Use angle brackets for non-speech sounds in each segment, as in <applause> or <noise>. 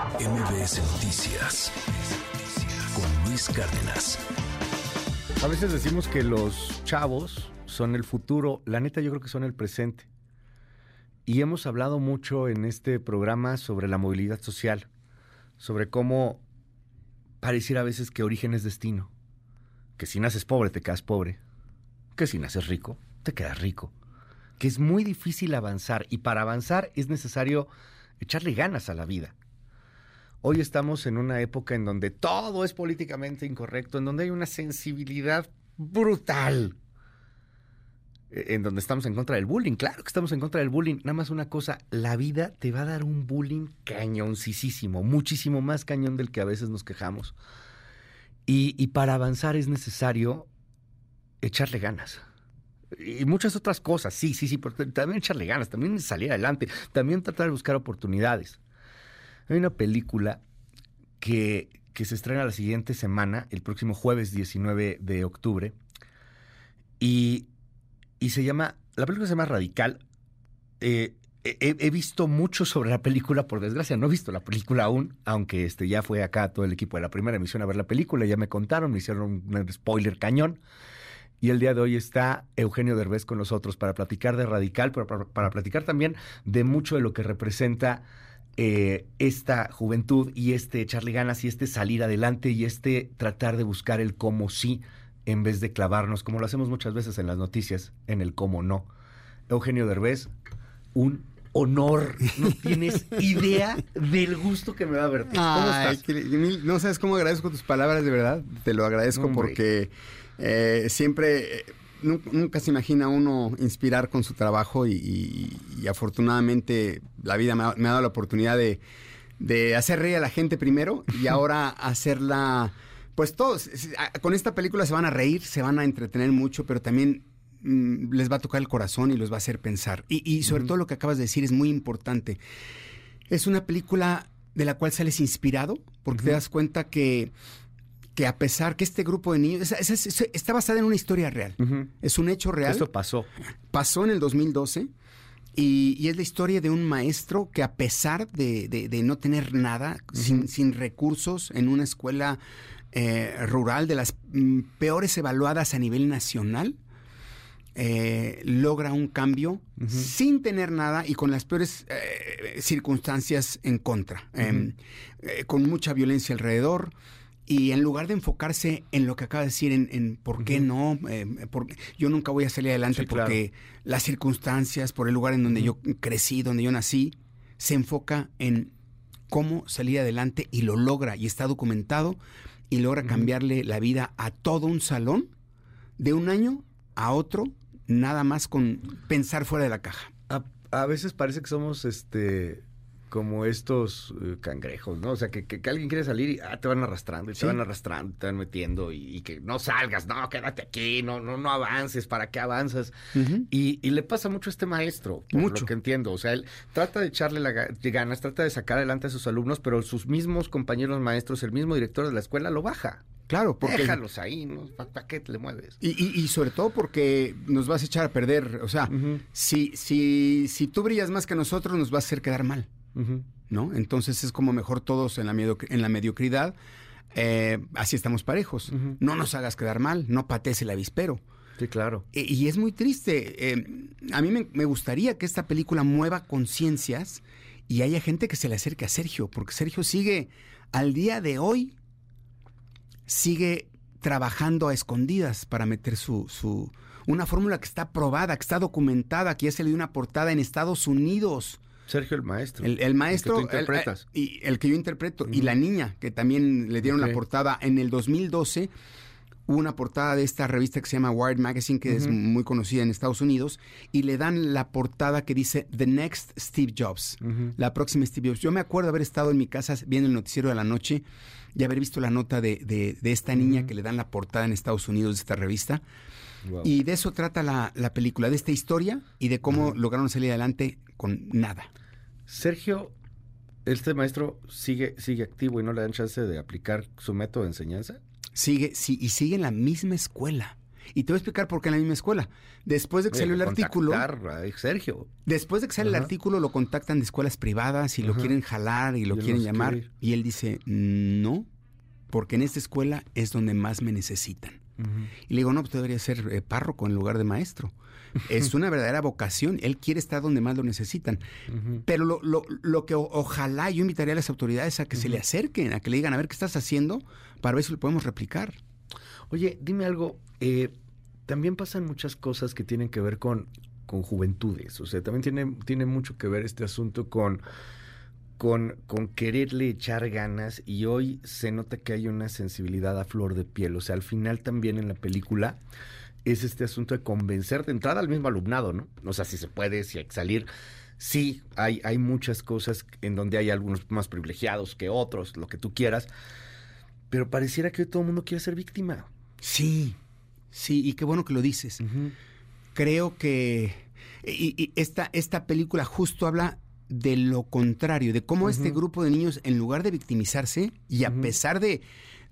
MBS Noticias con Luis Cárdenas. A veces decimos que los chavos son el futuro, la neta yo creo que son el presente. Y hemos hablado mucho en este programa sobre la movilidad social, sobre cómo pareciera a veces que origen es destino, que si naces pobre te quedas pobre, que si naces rico te quedas rico, que es muy difícil avanzar y para avanzar es necesario echarle ganas a la vida. Hoy estamos en una época en donde todo es políticamente incorrecto, en donde hay una sensibilidad brutal, e, en donde estamos en contra del bullying. Claro que estamos en contra del bullying. Nada más una cosa, la vida te va a dar un bullying cañoncísimo, muchísimo más cañón del que a veces nos quejamos. Y, y para avanzar es necesario echarle ganas y muchas otras cosas, sí, sí, sí, pero también echarle ganas, también salir adelante, también tratar de buscar oportunidades. Hay una película que, que se estrena la siguiente semana, el próximo jueves 19 de octubre, y, y se llama, la película se llama Radical. Eh, he, visto mucho sobre la película, por desgracia, no he visto la película aún, aunque este, ya fue acá todo el equipo de la primera emisión a ver la película, ya me contaron, me hicieron un spoiler cañón. Y el día de hoy está Eugenio Derbez con nosotros para platicar de Radical, pero para platicar también de mucho de lo que representa eh, esta juventud y este echarle ganas y este salir adelante y este tratar de buscar el cómo sí en vez de clavarnos, como lo hacemos muchas veces en las noticias, en el cómo no. Eugenio Derbez, un honor. No <laughs> tienes idea del gusto que me va a verte. ¿Cómo estás? no sabes cómo agradezco tus palabras, de verdad. Te lo agradezco Hombre. porque eh, siempre, nu- nunca se imagina uno inspirar con su trabajo y, y- y afortunadamente la vida me ha, me ha dado la oportunidad de, de hacer reír a la gente primero y ahora hacerla... Pues todos, con esta película se van a reír, se van a entretener mucho, pero también mm, les va a tocar el corazón y los va a hacer pensar. Y, y sobre todo lo que acabas de decir es muy importante. Es una película de la cual sales inspirado, porque te das cuenta que, que a pesar que este grupo de niños, esa- esa- está basada en una historia real. Es un hecho real. Esto pasó. Pasó en el 2012 y, y es la historia de un maestro que a pesar de, de- de no tener nada, sin, sin recursos, en una escuela eh, rural de las mm, peores evaluadas a nivel nacional, eh, logra un cambio sin tener nada y con las peores eh, circunstancias en contra, eh, eh, con mucha violencia alrededor. Y en lugar de enfocarse en lo que acaba de decir, en, en por qué no, eh, por- yo nunca voy a salir adelante Sí, claro. porque las circunstancias, por el lugar en donde yo crecí, donde yo nací, se enfoca en cómo salir adelante y lo logra y está documentado y logra cambiarle la vida a todo un salón de un año a otro, nada más con pensar fuera de la caja. A, a veces parece que somos este como estos eh, cangrejos, ¿no? O sea, que, que- que alguien quiere salir y ah, te van arrastrando, y te van arrastrando, te van metiendo y, y que no salgas, no, quédate aquí, no, no, no avances, ¿para qué avanzas? Y, y le pasa mucho a este maestro, por Mucho. lo que entiendo. O sea, él trata de echarle la de ganas, trata de sacar adelante a sus alumnos, pero sus mismos compañeros maestros, el mismo director de la escuela lo baja. Claro, porque... Déjalos ahí, ¿no? ¿Para qué te le mueves? Y, y- y sobre todo porque nos vas a echar a perder. O sea, si, si, si tú brillas más que nosotros, nos vas a hacer quedar mal. ¿No? Entonces es como mejor todos en la, en la mediocridad. eh, así estamos parejos. No nos hagas quedar mal, no patees el avispero. Sí, claro. E- Y es muy triste. eh, a mí me, me gustaría que esta película mueva conciencias y haya gente que se le acerque a Sergio, porque Sergio sigue, al día de hoy, sigue trabajando a escondidas para meter su, su una fórmula que está probada, que está documentada, que ya se le dio una portada en Estados Unidos. Sergio el maestro. El, el maestro. El que tú el- interpretas. el- y el que yo interpreto. Y la niña, que también le dieron la portada en el 2012. Hubo una portada de esta revista que se llama Wired Magazine, que es muy conocida en Estados Unidos, y le dan la portada que dice The Next Steve Jobs, la próxima Steve Jobs. Yo me acuerdo haber estado en mi casa viendo el noticiero de la noche y haber visto la nota de, de- de esta niña que le dan la portada en Estados Unidos de esta revista. Wow. Y de eso trata la, la película, de esta historia y de cómo lograron salir adelante con nada. Sergio, este maestro sigue, sigue activo y no le dan chance de aplicar su método de enseñanza. Sigue, sí, y sigue en la misma escuela. Y te voy a explicar por qué en la misma escuela. Después de que salió el artículo. Sergio. Después de que sale el artículo, lo contactan de escuelas privadas y lo quieren jalar y lo quieren llamar. Y él dice, no, porque en esta escuela es donde más me necesitan. Y le digo, no, pues debería ser eh, párroco en lugar de maestro. Es <laughs> una verdadera vocación. Él quiere estar donde más lo necesitan. Pero lo, lo, lo, que ojalá yo invitaría a las autoridades a que se le acerquen, a que le digan, a ver qué estás haciendo para ver si lo podemos replicar. Oye, dime algo. Eh, también pasan muchas cosas que tienen que ver con, con juventudes. O sea, también tiene, tiene mucho que ver este asunto con con, con quererle echar ganas y hoy se nota que hay una sensibilidad a flor de piel. O sea, al final también en la película es este asunto de convencer de entrada al mismo alumnado, ¿no? O sea, si se puede, si hay que salir. Sí, hay, hay muchas cosas en donde hay algunos más privilegiados que otros, lo que tú quieras, pero pareciera que todo el mundo quiere ser víctima. Sí, sí, y qué bueno que lo dices. Creo que y, esta, esta película justo habla de lo contrario, de cómo este grupo de niños, en lugar de victimizarse, y a pesar de,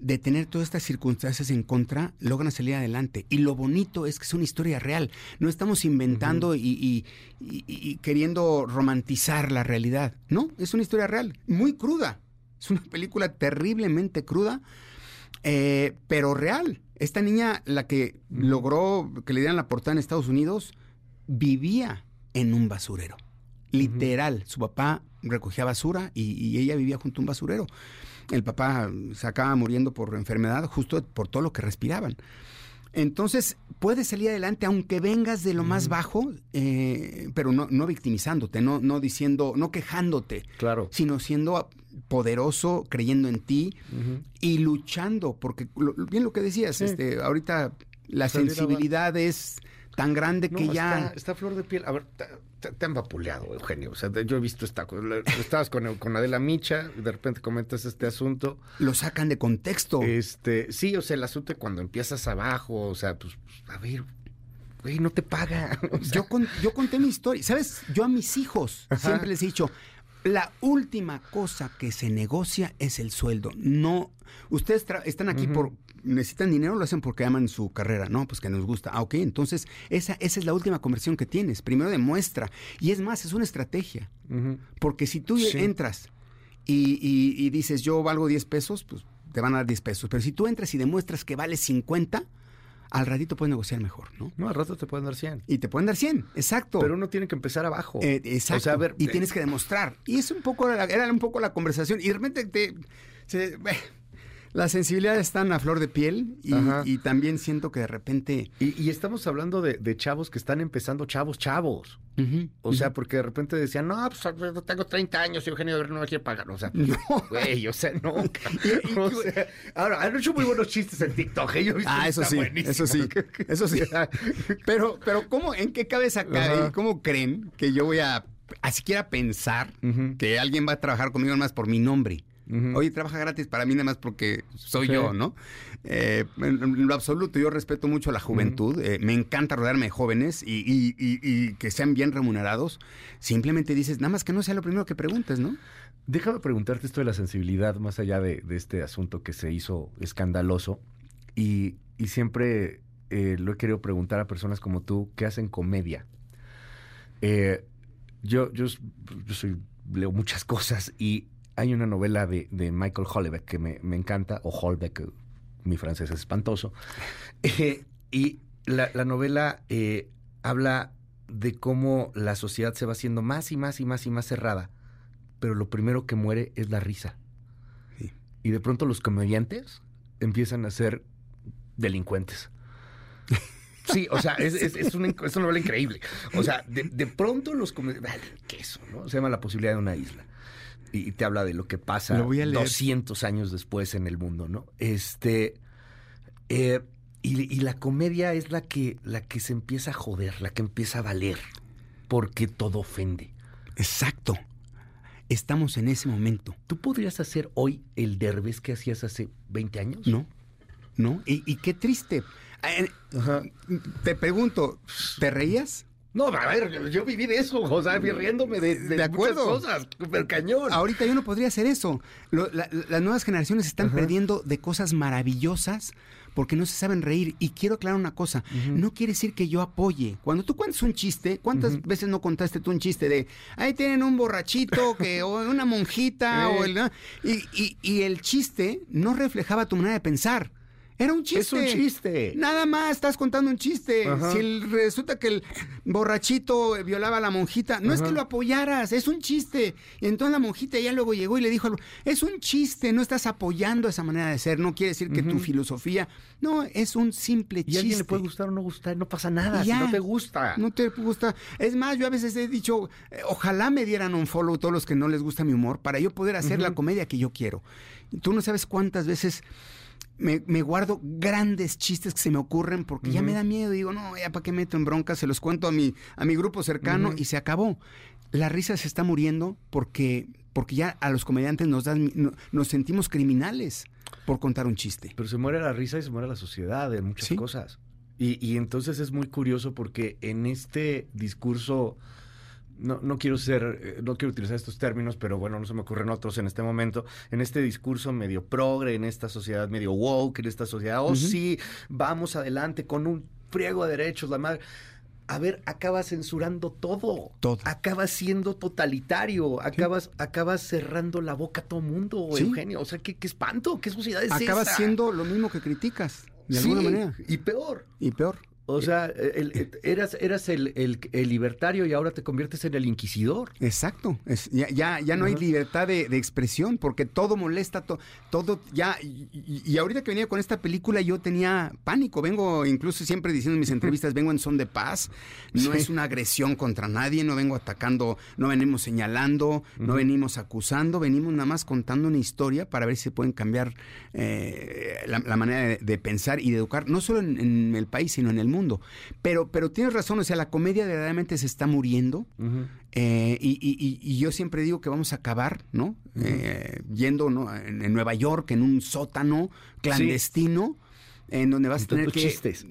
de, tener todas estas circunstancias en contra, logran salir adelante. Y lo bonito es que es una historia real. No estamos inventando y, queriendo romantizar la realidad. No, es una historia real, muy cruda. Es una película terriblemente cruda, eh, pero real. Esta niña, la que logró que le dieran la portada en Estados Unidos, vivía en un basurero. Literal, su papá recogía basura y, ella vivía junto a un basurero. El papá se acaba muriendo por enfermedad justo por todo lo que respiraban. Entonces, puedes salir adelante aunque vengas de lo más bajo, eh, pero no, no victimizándote, no, no diciendo, no quejándote, claro. sino siendo poderoso, creyendo en ti y luchando, porque bien lo que decías, este, ahorita la sensibilidad es tan grande que ya... Está, flor de piel. A ver, te, han vapuleado, Eugenio. O sea, yo he visto esta cosa. Estabas con, con Adela Micha, de repente comentas este asunto. Lo sacan de contexto. Este, sí, o sea, el asunto cuando empiezas abajo, o sea, pues, a ver, güey, no te paga. <laughs> yo, yo conté mi historia. ¿Sabes? Yo a mis hijos siempre les he dicho, la última cosa que se negocia es el sueldo. No, ustedes están aquí por necesitan dinero, lo hacen porque aman su carrera, ¿no? Pues que nos gusta. Ah, ok, entonces esa, esa es la última conversión que tienes. Primero demuestra. Y es más, es una estrategia. Porque si tú entras y, dices, yo valgo 10 pesos, pues te van a dar 10 pesos. Pero si tú entras y demuestras que vale 50, al ratito puedes negociar mejor, ¿no? No, al rato te pueden dar 100. Y te pueden dar 100, exacto. Pero uno tiene que empezar abajo. Eh, exacto. y eh, tienes que demostrar. Y es un poco, era un poco la conversación. Y de repente te... Se, las sensibilidades están a flor de piel y, también siento que de repente... Y, estamos hablando de, chavos que están empezando chavos, chavos. o sea, porque de repente decían, no, pues tengo 30 años y Eugenio no me quiere pagar. O sea, <laughs> no. güey, o sea, no. <laughs> <laughs> o sea, ahora, han hecho muy buenos chistes en TikTok. ¿eh? ah, eso sí, eso sí, eso sí. pero, pero ¿cómo, en qué cabeza cae? ¿Cómo creen que yo voy a, a siquiera pensar que alguien va a trabajar conmigo más por mi nombre? Oye, trabaja gratis para mí nada más porque soy yo, ¿no? Eh, en, lo absoluto, yo respeto mucho a la juventud. Eh, me encanta rodearme de jóvenes y, que sean bien remunerados. Simplemente dices, nada más que no sea lo primero que preguntes, ¿no? Déjame preguntarte esto de la sensibilidad, más allá de, este asunto que se hizo escandaloso. Y, siempre eh, lo he querido preguntar a personas como tú que hacen comedia. yo, yo, yo soy, leo muchas <laughs> cosas y hay una novela de, Michael Holbeck que me, encanta, o Holbeck, mi francés es espantoso, <laughs> eh, y la, novela eh, habla de cómo la sociedad se va haciendo más y más y más y más cerrada, pero lo primero que muere es la risa. Y de pronto los comediantes empiezan a ser delincuentes. <laughs> Sí, o sea, es, una, novela increíble. O sea, de, pronto los comediantes... ¿Qué eso, no? Se llama La posibilidad de una isla y te habla de lo que pasa 200 años después en el mundo, ¿no? Este. Eh, y, la comedia es la que, la que se empieza a joder, la que empieza a valer, porque todo ofende. Exacto. Estamos en ese momento. ¿Tú podrías hacer hoy el derbez que hacías hace 20 años? No, no. Y, qué triste. Te pregunto, ¿te reías? No, a ver, yo viví de eso, o sea, riéndome de, de, De acuerdo. muchas cosas, super cañón. Ahorita yo no podría hacer eso. Lo- la- las nuevas generaciones están perdiendo de cosas maravillosas porque no se saben reír. Y quiero aclarar una cosa, no quiere decir que yo apoye. Cuando tú cuentas un chiste, ¿cuántas veces no contaste tú un chiste de, ahí tienen un borrachito, que, o una monjita, o <laughs> el... Y, y- y el chiste no reflejaba tu manera de pensar. Era un chiste. Es un chiste. Nada más estás contando un chiste. Ajá. Si el- resulta que el borrachito violaba a la monjita, no es que lo apoyaras, es un chiste. Y entonces la monjita ya luego llegó y le dijo, es un chiste, no estás apoyando esa manera de ser, no quiere decir que tu filosofía, no, es un simple y chiste. a alguien le puede gustar o no gustar, no pasa nada, ya. si no te gusta. No te gusta. Es más, yo a veces he dicho, eh, ojalá me dieran un follow todos los que no les gusta mi humor para yo poder hacer la comedia que yo quiero. Tú no sabes cuántas veces me, me guardo grandes chistes que se me ocurren porque ya me da miedo. Digo, no, ya para qué meto en bronca, se los cuento a mi, a mi grupo cercano y se acabó. La risa se está muriendo porque, porque ya a los comediantes nos, dan, no- nos sentimos criminales por contar un chiste. Pero se muere la risa y se muere la sociedad en muchas Sí. cosas. Y, y entonces es muy curioso porque en este discurso, no, no quiero ser, eh, no quiero utilizar estos términos, pero bueno, no se me ocurren otros en este momento, en este discurso medio progre, en esta sociedad medio woke, en esta sociedad, oh sí, vamos adelante con un friego de derechos, la madre. A ver, acabas censurando todo. Todo. Acabas siendo totalitario. Acabas, acabas cerrando la boca a todo mundo, Sí. Eugenio. O sea, ¿qué, qué espanto, qué sociedad es Acabas esa? siendo lo mismo que criticas, de Sí, alguna manera. Y peor. Y peor. O sea, el- el- eras, eras el, el- libertario y ahora te conviertes en el inquisidor. Exacto, es- ya, ya, ya no hay libertad de, de expresión porque todo molesta, to- todo ya, y, ahorita que venía con esta película yo tenía pánico, vengo incluso siempre diciendo en mis entrevistas, vengo en son de paz, no Sí. es una agresión contra nadie, no vengo atacando, no venimos señalando, no venimos acusando, venimos nada más contando una historia para ver si se pueden cambiar eh, la, la manera de, de pensar y de educar, no solo en, en el país, sino en el mundo. Pero, pero tienes razón, o sea, la comedia verdaderamente se está muriendo. Eh, y, y- y- y yo siempre digo que vamos a acabar, ¿no? Eh, yendo ¿no? En, en Nueva York, en un sótano clandestino, en donde vas a tener que chistes.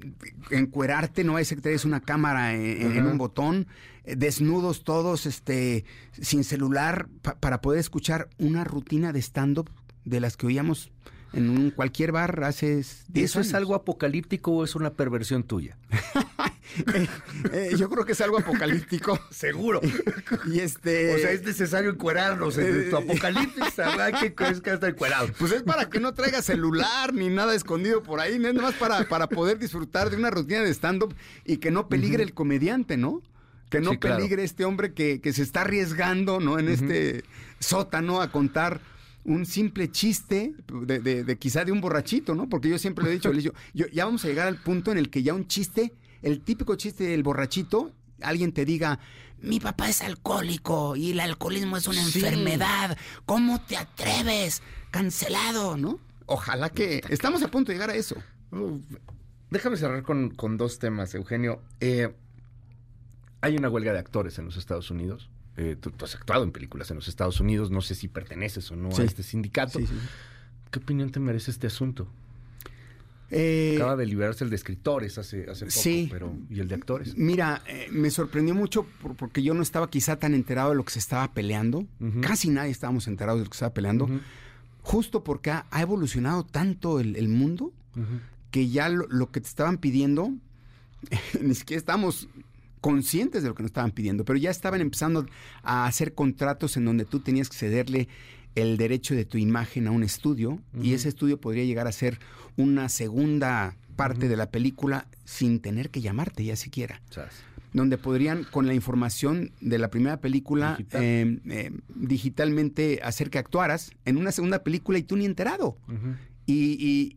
encuerarte, no es que traes una cámara en, en Ajá. un botón, eh, desnudos todos, este, sin celular, pa- para poder escuchar una rutina de stand-up de las que oíamos en un, cualquier bar hace 10 ¿Eso es algo apocalíptico o es una perversión tuya? <laughs> Eh, eh, yo creo que es algo apocalíptico. <laughs> Seguro. Y este. O sea, es necesario encuerarnos en tu apocalipsis. Habrá que es que estar encuerado. Pues es para que no traiga celular ni nada escondido por ahí, no es nomás para, para poder disfrutar de una rutina de stand-up y que no peligre el comediante, ¿no? Que no Sí, claro. peligre este hombre que, que se está arriesgando, ¿no? En este sótano a contar un simple chiste de, de- de quizá de un borrachito, ¿no? Porque yo siempre le he dicho, yo, ya vamos a llegar al punto en el que ya un chiste, el típico chiste del borrachito, alguien te diga, mi papá es alcohólico y el alcoholismo es una Sí. enfermedad, ¿cómo te atreves? Cancelado, ¿no? Ojalá que estamos a punto de llegar a eso. Déjame cerrar con, con dos temas, Eugenio. Eh, hay una huelga de actores en los Estados Unidos. Eh, tú, tú has actuado en películas en los Estados Unidos. No sé si perteneces o no Sí. a este sindicato. Sí, sí, sí. ¿Qué opinión te merece este asunto? Eh, Acaba de liberarse el de escritores hace, hace poco, sí. pero ¿y el de actores? Mira, eh, me sorprendió mucho por- porque yo no estaba quizá tan enterado de lo que se estaba peleando. Casi nadie estábamos enterados de lo que se estaba peleando. Justo porque ha, ha evolucionado tanto el, el mundo que ya lo, lo que te estaban pidiendo, <laughs> ni siquiera estábamos conscientes de lo que nos estaban pidiendo, pero ya estaban empezando a hacer contratos en donde tú tenías que cederle el derecho de tu imagen a un estudio y ese estudio podría llegar a ser una segunda parte de la película sin tener que llamarte ya siquiera Chas. donde podrían con la información de la primera película Digital. eh, eh, digitalmente hacer que actuaras en una segunda película y tú ni enterado. Y, y-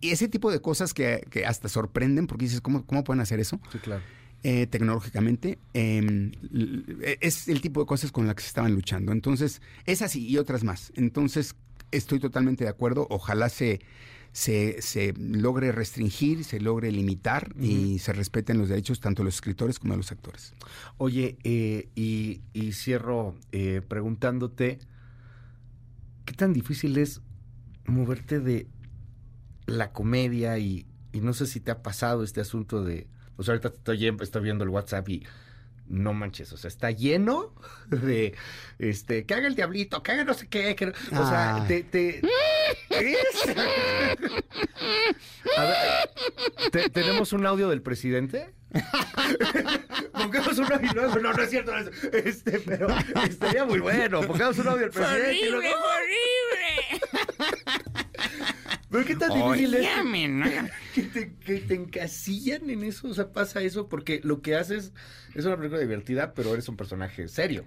y ese tipo de cosas que, que hasta sorprenden, porque dices, ¿cómo, cómo pueden hacer eso? Sí, claro. Eh, tecnológicamente, eh, l- es el tipo de cosas con las que se estaban luchando. Entonces, es así y otras más. Entonces, estoy totalmente de acuerdo. Ojalá se, se, se logre restringir, se logre limitar y se respeten los derechos tanto de los escritores como de los actores. Oye, eh, y, y cierro eh, preguntándote, ¿qué tan difícil es moverte de la comedia y, y no sé si te ha pasado este asunto de, pues ahorita estoy, estoy viendo el WhatsApp y no manches, o sea, está lleno <laughs> de, este, que haga el diablito, que haga no sé qué, que no- o sea, Ay. te, te, es- <laughs> A ver, ¿te- ¿tenemos un audio del presidente? <laughs> pongamos un audio, no, no, no es cierto, no es- este, pero estaría muy bueno, pongamos un audio del presidente. y luego- Pero qué tan difícil es <laughs> que te, que te encasillan en eso, o sea, pasa eso porque lo que haces es una película divertida, pero eres un personaje serio.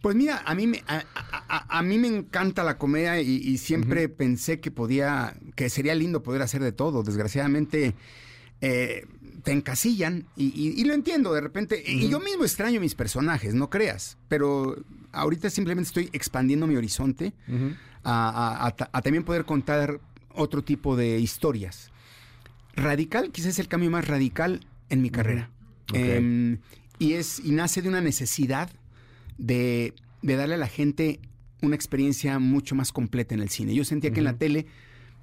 Pues mira, a mí me, a, a- a- a mí me encanta la comedia y, y siempre pensé que podía, que sería lindo poder hacer de todo. Desgraciadamente eh, te encasillan y, y- y lo entiendo de repente. Y yo mismo extraño mis personajes, no creas. Pero ahorita simplemente estoy expandiendo mi horizonte a, a- a ta- a también poder contar otro tipo de historias. Radical, quizás es el cambio más radical en mi carrera. Em, y, es, y nace de una necesidad de, de darle a la gente una experiencia mucho más completa en el cine. Yo sentía que en la tele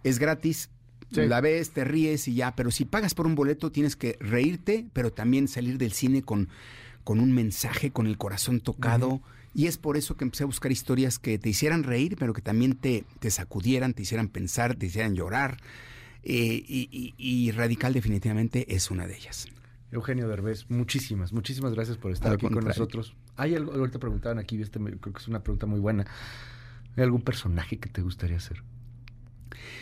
es gratis, Sí. la ves, te ríes y ya, pero si pagas por un boleto tienes que reírte, pero también salir del cine con, con un mensaje, con el corazón tocado. Y es por eso que empecé a buscar historias que te hicieran reír, pero que también te, te sacudieran, te hicieran pensar, te hicieran llorar. Eh, y, y- y Radical definitivamente es una de ellas. Eugenio Derbez, muchísimas, muchísimas gracias por estar Al aquí con nosotros. Hay algo, ahorita preguntaban aquí, este, creo que es una pregunta muy buena. ¿Hay algún personaje que te gustaría hacer?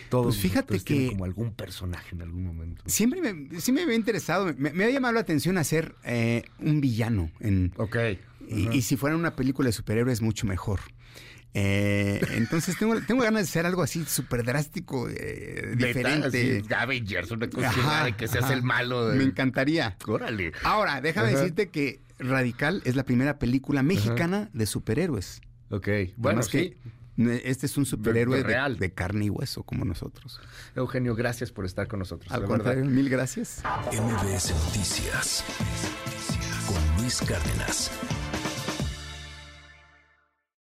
Todos Pues fíjate que- como algún personaje en algún momento. Siempre me, sí me había interesado, me, me ha llamado la atención hacer eh, un villano. En, Ok. y, y si fuera una película de superhéroes, mucho mejor. Eh, entonces tengo, tengo ganas de hacer algo así súper drástico, eh, diferente. Avengers, una cosa Ajá, de que seas ajá. el malo. De... Me encantaría. Órale. Ahora, déjame decirte que Radical es la primera película mexicana de superhéroes. Ok. Bueno, Además sí. que este es un superhéroe de, real. de carne y hueso como nosotros. Eugenio, gracias por estar con nosotros. Al verdad. mil gracias. MBS Noticias con Luis Cárdenas.